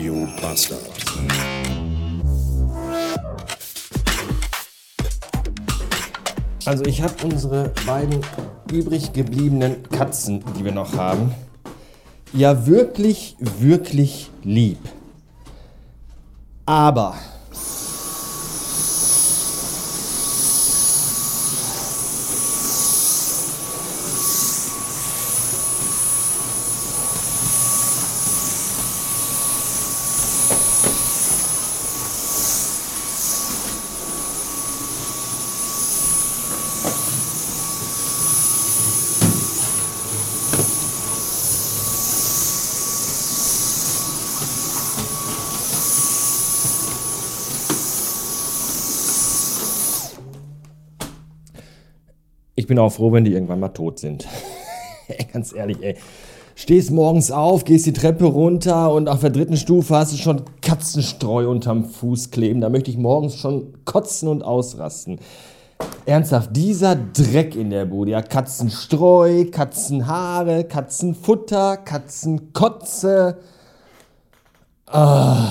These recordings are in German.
Radio Bastard. Also ich habe unsere beiden übrig gebliebenen Katzen, die wir noch haben, ja wirklich, wirklich lieb. Aber Ich bin auch froh, wenn die irgendwann mal tot sind. Ganz ehrlich, ey. Stehst morgens auf, gehst die Treppe runter und auf der dritten Stufe hast du schon Katzenstreu unterm Fuß kleben. Da möchte ich morgens schon kotzen und ausrasten. Ernsthaft, dieser Dreck in der Bude. Ja, Katzenstreu, Katzenhaare, Katzenfutter, Katzenkotze. Ah.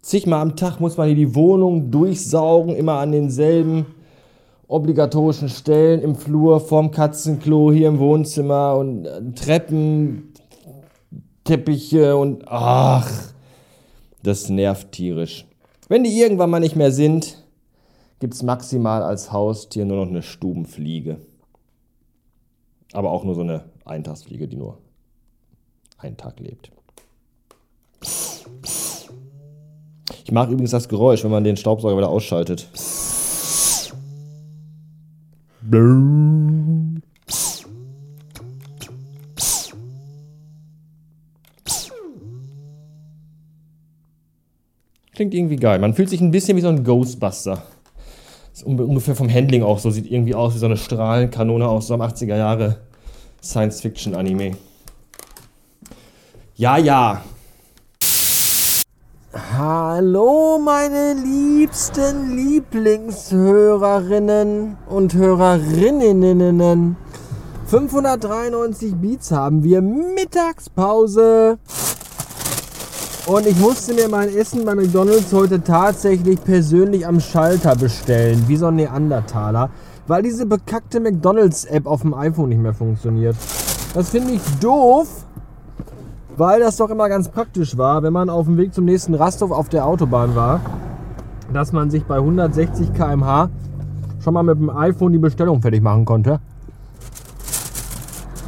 Zigmal am Tag muss man hier die Wohnung durchsaugen, immer an denselben obligatorischen Stellen im Flur, vorm Katzenklo, hier im Wohnzimmer und äh, Treppen, Teppiche und ach, das nervt tierisch. Wenn die irgendwann mal nicht mehr sind, gibt es maximal als Haustier nur noch eine Stubenfliege. Aber auch nur so eine Eintagsfliege, die nur einen Tag lebt. Ich mag übrigens das Geräusch, wenn man den Staubsauger wieder ausschaltet. Klingt irgendwie geil. Man fühlt sich ein bisschen wie so ein Ghostbuster. Ist ungefähr vom Handling auch so. Sieht irgendwie aus wie so eine Strahlenkanone aus so einem 80er Jahre Science-Fiction-Anime. Ja, ja. Hallo, meine liebsten Lieblingshörerinnen und Hörerinnen. 593 Beats haben wir. Mittagspause. Und ich musste mir mein Essen bei McDonalds heute tatsächlich persönlich am Schalter bestellen, wie so ein Neandertaler, weil diese bekackte McDonalds-App auf dem iPhone nicht mehr funktioniert. Das finde ich doof, weil das doch immer ganz praktisch war, wenn man auf dem Weg zum nächsten Rasthof auf der Autobahn war, dass man sich bei 160 km/h schon mal mit dem iPhone die Bestellung fertig machen konnte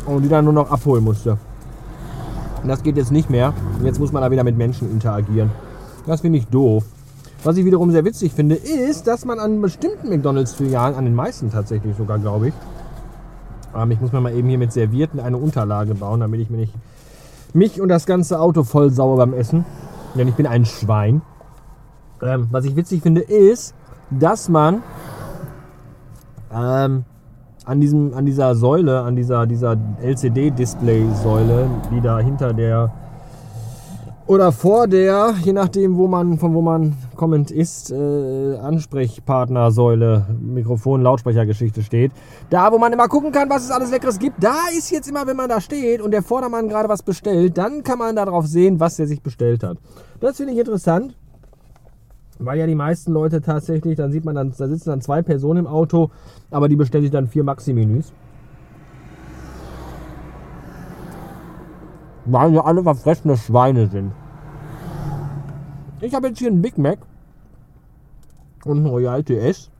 und die dann nur noch abholen musste. Und das geht jetzt nicht mehr. Jetzt muss man da wieder mit Menschen interagieren. Das finde ich doof. Was ich wiederum sehr witzig finde, ist, dass man an bestimmten McDonalds-Filialen, an den meisten tatsächlich sogar, glaube ich, ähm, ich muss mir mal eben hier mit Servierten eine Unterlage bauen, damit ich mir nicht mich und das ganze Auto voll sauer beim Essen. Denn ich bin ein Schwein. Ähm, was ich witzig finde, ist, dass man ähm, an, diesem, an dieser Säule, an dieser, dieser LCD-Display-Säule, die da hinter der oder vor der, je nachdem, wo man, von wo man kommend ist, äh, Ansprechpartnersäule, Mikrofon, Lautsprechergeschichte steht. Da, wo man immer gucken kann, was es alles Leckeres gibt, da ist jetzt immer, wenn man da steht und der Vordermann gerade was bestellt, dann kann man darauf sehen, was er sich bestellt hat. Das finde ich interessant. Weil ja die meisten Leute tatsächlich, dann sieht man dann, da sitzen dann zwei Personen im Auto, aber die bestellen sich dann vier Maxi-Menüs. Weil wir alle verfressene Schweine sind. Ich habe jetzt hier einen Big Mac und einen Royal TS.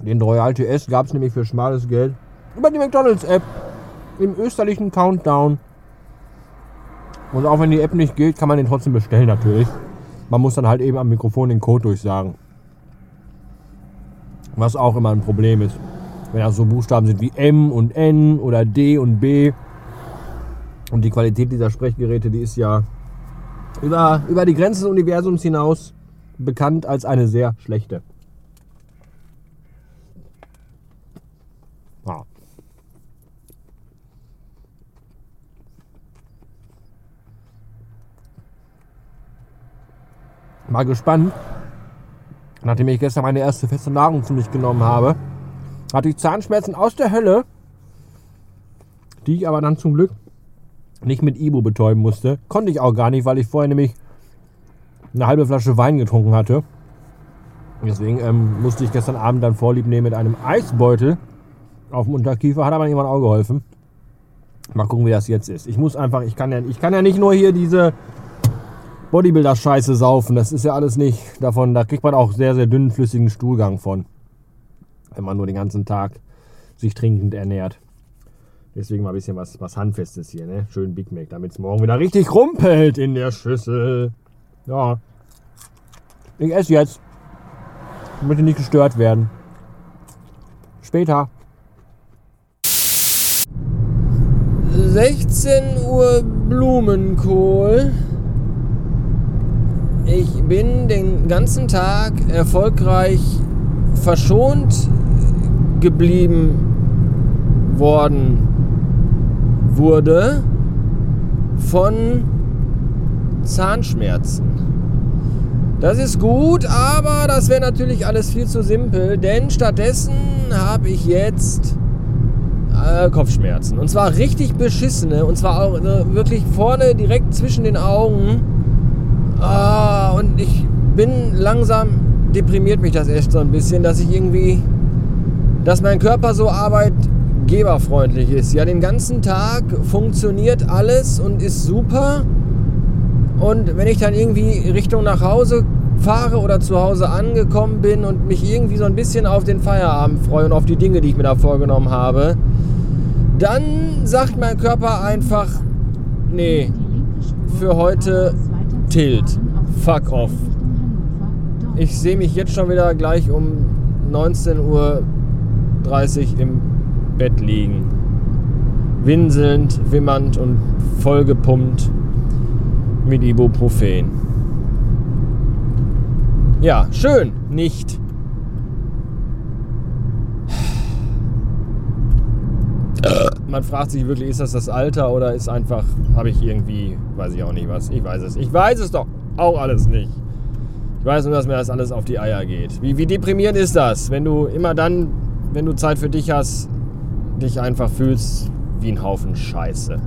Den Royal TS gab es nämlich für schmales Geld über die McDonalds App im österlichen Countdown. Und auch wenn die App nicht geht, kann man den trotzdem bestellen natürlich. Man muss dann halt eben am Mikrofon den Code durchsagen. Was auch immer ein Problem ist. Wenn das so Buchstaben sind wie M und N oder D und B. Und die Qualität dieser Sprechgeräte, die ist ja über, über die Grenzen des Universums hinaus bekannt als eine sehr schlechte. Ja. Mal gespannt. Nachdem ich gestern meine erste feste Nahrung zu mich genommen habe, hatte ich Zahnschmerzen aus der Hölle, die ich aber dann zum Glück nicht mit Ibu betäuben musste. Konnte ich auch gar nicht, weil ich vorher nämlich eine halbe Flasche Wein getrunken hatte. Deswegen ähm, musste ich gestern Abend dann Vorlieb nehmen mit einem Eisbeutel auf dem Unterkiefer. Hat aber jemand auch geholfen. Mal gucken, wie das jetzt ist. Ich muss einfach, ich kann ja, ich kann ja nicht nur hier diese Bodybuilder-Scheiße saufen. Das ist ja alles nicht davon. Da kriegt man auch sehr, sehr dünnen, flüssigen Stuhlgang von. Wenn man nur den ganzen Tag sich trinkend ernährt. Deswegen mal ein bisschen was, was Handfestes hier, ne? Schön Big Mac, damit es morgen wieder richtig rumpelt in der Schüssel. Ja. Ich esse jetzt. Ich möchte nicht gestört werden. Später. 16 Uhr Blumenkohl. Ich bin den ganzen Tag erfolgreich verschont geblieben worden wurde von Zahnschmerzen. Das ist gut, aber das wäre natürlich alles viel zu simpel, denn stattdessen habe ich jetzt äh, Kopfschmerzen. Und zwar richtig beschissene, und zwar auch äh, wirklich vorne direkt zwischen den Augen. Ah, und ich bin langsam, deprimiert mich das echt so ein bisschen, dass ich irgendwie, dass mein Körper so arbeitgeberfreundlich ist. Ja, den ganzen Tag funktioniert alles und ist super. Und wenn ich dann irgendwie Richtung nach Hause fahre oder zu Hause angekommen bin und mich irgendwie so ein bisschen auf den Feierabend freue und auf die Dinge, die ich mir da vorgenommen habe, dann sagt mein Körper einfach, nee, für heute tilt, fuck off. Ich sehe mich jetzt schon wieder gleich um 19.30 Uhr im Bett liegen. Winselnd, wimmernd und vollgepumpt mit Ibuprofen. Ja, schön, nicht. Man fragt sich wirklich, ist das das Alter oder ist einfach, habe ich irgendwie, weiß ich auch nicht was. Ich weiß es. Ich weiß es doch auch alles nicht. Ich weiß nur, dass mir das alles auf die Eier geht. Wie, wie deprimierend ist das, wenn du immer dann, wenn du Zeit für dich hast, dich einfach fühlst wie ein Haufen Scheiße.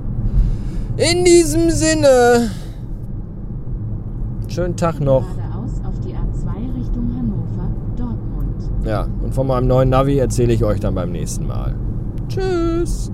In diesem Sinne. Schönen Tag noch. Ja, und von meinem neuen Navi erzähle ich euch dann beim nächsten Mal. Tschüss.